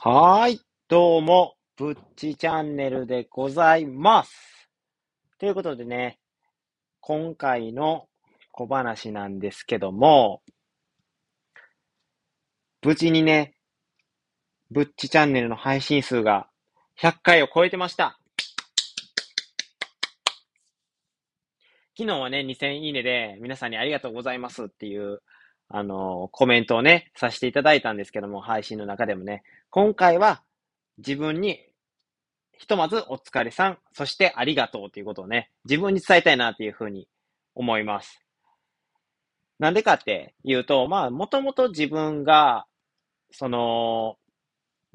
はい、どうも、ぶっちチャンネルでございます。ということでね、今回の小話なんですけども、無事にね、ぶっちチャンネルの配信数が100回を超えてました。昨日はね、2000いいねで皆さんにありがとうございますっていう、あのコメントをね、させていただいたんですけども、配信の中でもね、今回は自分にひとまずお疲れさん、そしてありがとうということをね、自分に伝えたいなっていうふうに思います。なんでかっていうと、まあ、もともと自分が、その、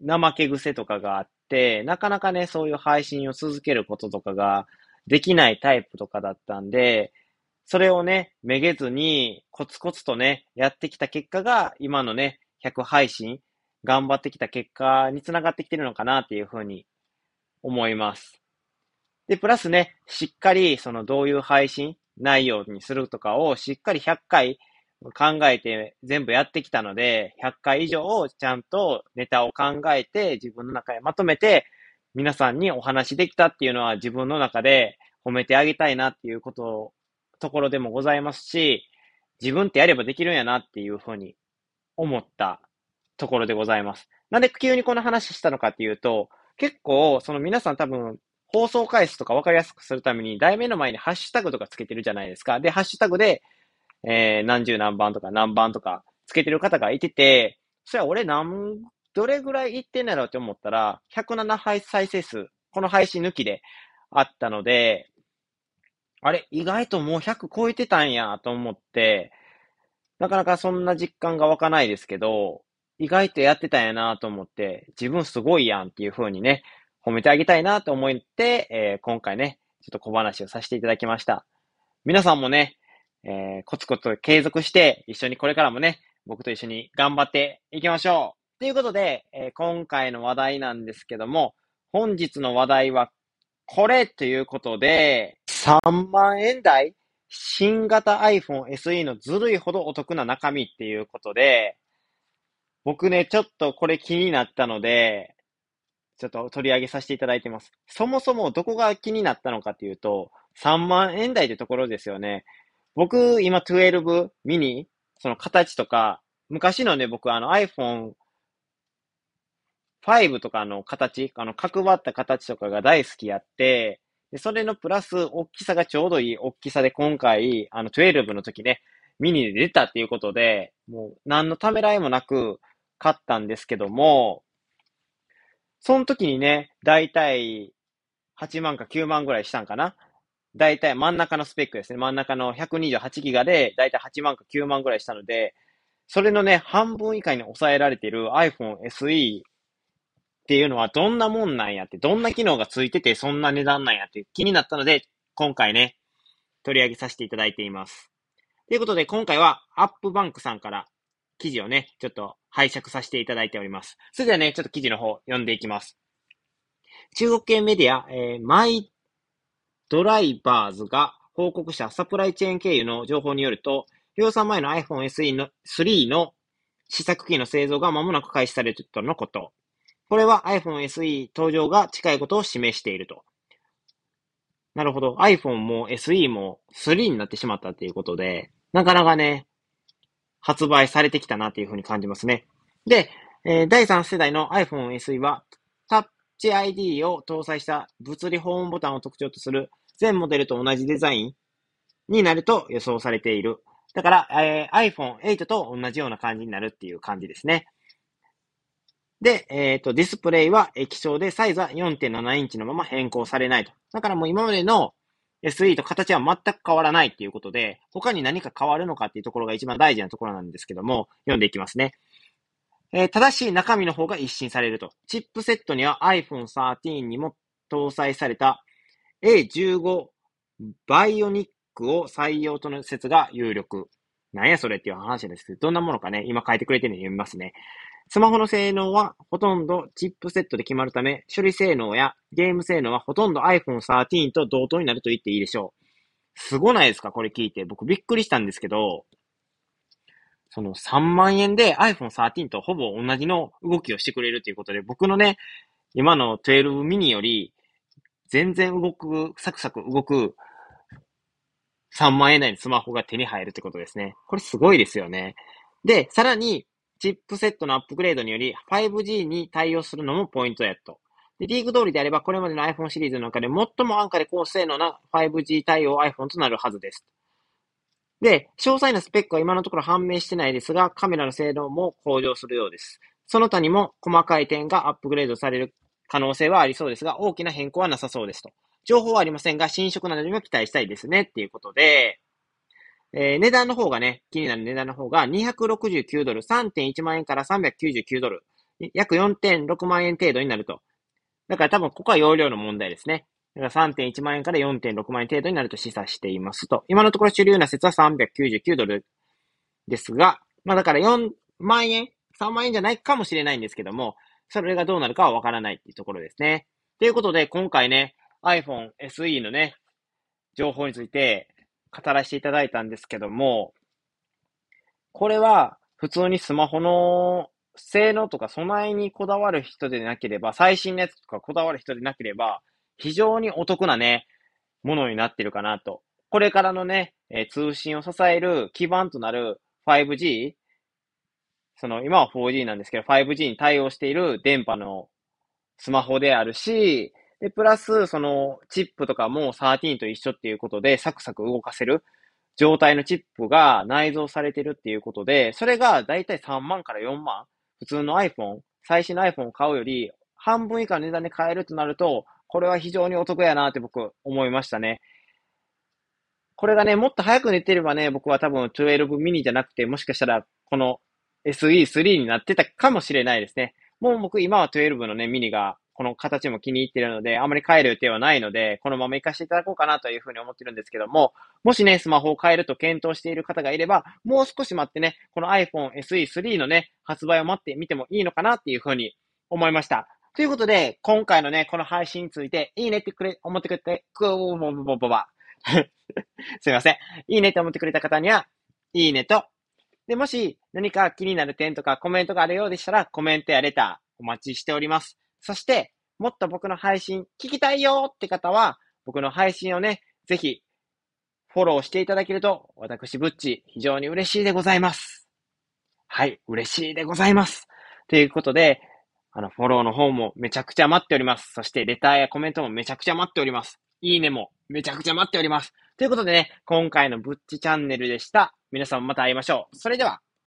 怠け癖とかがあって、なかなかね、そういう配信を続けることとかができないタイプとかだったんで、それをね、めげずに、コツコツとね、やってきた結果が、今のね、100配信、頑張ってきた結果につながってきてるのかなっていうふうに思います。で、プラスね、しっかり、そのどういう配信内容にするとかをしっかり100回考えて全部やってきたので、100回以上ちゃんとネタを考えて自分の中でまとめて皆さんにお話できたっていうのは自分の中で褒めてあげたいなっていうこと、ところでもございますし、自分ってやればできるんやなっていうふうに思ったところでございます。なんで急にこの話したのかっていうと、結構、その皆さん多分、放送回数とか分かりやすくするために、題名の前にハッシュタグとかつけてるじゃないですか。で、ハッシュタグで、えー、何十何番とか何番とかつけてる方がいてて、それは俺何、どれぐらいいってんだろうって思ったら、107再生数、この配信抜きであったので、あれ、意外ともう100超えてたんやと思って、なかなかそんな実感が湧かないですけど、意外とやってたんやなと思って、自分すごいやんっていう風にね、褒めてあげたいなと思って、えー今回ね、ちょっと小話をさせていただきました。皆さんもね、えーコツコツ継続して、一緒にこれからもね、僕と一緒に頑張っていきましょう。ということで、えー今回の話題なんですけども、本日の話題はこれということで、3万円台新型 iPhone SE のずるいほどお得な中身っていうことで、僕ね、ちょっとこれ気になったので、ちょっと取り上げさせていただいてます。そもそもどこが気になったのかっていうと、3万円台ってところですよね。僕、今12 mini、その形とか、昔のね、僕あの iPhone 5とかの形、あの角張った形とかが大好きやって、でそれのプラス、大きさがちょうどいい大きさで今回、あの12の時ね、ミニで出たっていうことで、もう何のためらいもなく買ったんですけども、その時にね、だいたい8万か9万ぐらいしたんかな？だいたい真ん中のスペックですね。真ん中の128ギガでだいたい8万か9万ぐらいしたので、それのね、半分以下に抑えられている iPhone SE っていうのはどんなもんなんやって、どんな機能がついててそんな値段なんやって気になったので、今回ね、取り上げさせていただいています。ということで、今回はアップバンクさんから記事をね、ちょっと拝借させていただいております。それではね、ちょっと記事の方読んでいきます。中国系メディア、えーマイドライバーズが報告したサプライチェーン経由の情報によると、量産前の iPhone SE の3の試作機の製造が間もなく開始されるとのこと。これは iPhone SE 登場が近いことを示していると。なるほど。iPhone も SE も3になってしまったということで、なかなかね、発売されてきたなというふうに感じますね。で、えー第3世代の iPhone SE は、タッチ ID を搭載した物理ホームボタンを特徴とする全モデルと同じデザインになると予想されている。だから、えー iPhone 8と同じような感じになるっていう感じですね。で、えっ、と、ディスプレイは液晶でサイズは4.7インチのまま変更されないと。だからもう今までの SE と形は全く変わらないっていうことで、他に何か変わるのかっていうところが一番大事なところなんですけども、読んでいきますね。えーただし中身の方が一新されると。チップセットには iPhone 13にも搭載された A15 バイオニックを採用との説が有力。なんやそれっていう話ですけど、どんなものかね、今書いてくれてるの読みますね。スマホの性能はほとんどチップセットで決まるため、処理性能やゲーム性能はほとんど iPhone 13と同等になると言っていいでしょう。すごないですか？これ聞いて。僕びっくりしたんですけど、その3万円で iPhone 13とほぼ同じの動きをしてくれるということで、僕のね、今の12ミニより全然動く、サクサク動く3万円台のスマホが手に入るってことですね。これすごいですよね。で、さらに、チップセットのアップグレードにより 5G に対応するのもポイントやと。で、リーグ通りであれば、これまでの iPhone シリーズの中で最も安価で高性能な 5G 対応 iPhone となるはずです。で、詳細なスペックは今のところ判明してないですが、カメラの性能も向上するようです。その他にも細かい点がアップグレードされる可能性はありそうですが、大きな変更はなさそうですと。情報はありませんが、新色などにも期待したいですねっていうことで、えー、値段の方がね、気になる値段の方が269ドル、3.1万円から399ドル、約4.6万円程度になると。だから多分ここは容量の問題ですね。だから3.1万円から4.6万円程度になると示唆していますと。今のところ主流な説は399ドルですが、まあだから4万円 ?3 万円じゃないかもしれないんですけども、それがどうなるかはわからないっていうところですね。ということで、今回ね、iPhone SE のね、情報について語らせていただいたんですけども、これは普通にスマホの性能とか備えにこだわる人でなければ、最新のやつとかこだわる人でなければ、非常にお得なね、ものになってるかなと。これからのね、え、通信を支える基盤となる 5G、その、今は 4G なんですけど、5G に対応している電波のスマホであるし、で、プラス、その、チップとかも13と一緒っていうことで、サクサク動かせる状態のチップが内蔵されてるっていうことで、それがだいたい3万から4万、普通の iPhone、最新の iPhone を買うより、半分以下の値段で買えるとなると、これは非常にお得やなって僕思いましたね。これがね、もっと早く寝てればね、僕は多分12ミニじゃなくて、もしかしたらこの SE3 になってたかもしれないですね。もう僕今は12のね、ミニがこの形も気に入っているので、あまり変える予定はないので、このまま活かしていただこうかなというふうに思ってるんですけども、もしね、スマホを変えると検討している方がいれば、もう少し待ってね、この iPhone SE3 のね、発売を待ってみてもいいのかなっていうふうに思いました。ということで、今回のね、この配信について、いいねってくれ、思ってくれて、くぼぼぼぼば。すいません。いいねって思ってくれた方には、いいねと、で、もし何か気になる点とかコメントがあるようでしたら、コメントやレターお待ちしております。そして、もっと僕の配信聞きたいよって方は、僕の配信をね、ぜひ、フォローしていただけると、私、ブッチ、非常に嬉しいでございます。はい、嬉しいでございます。ということで、あの、フォローの方もめちゃくちゃ待っております。そして、レターやコメントもめちゃくちゃ待っております。いいねもめちゃくちゃ待っております。ということでね、今回のブッチチャンネルでした。皆さんまた会いましょう。それでは。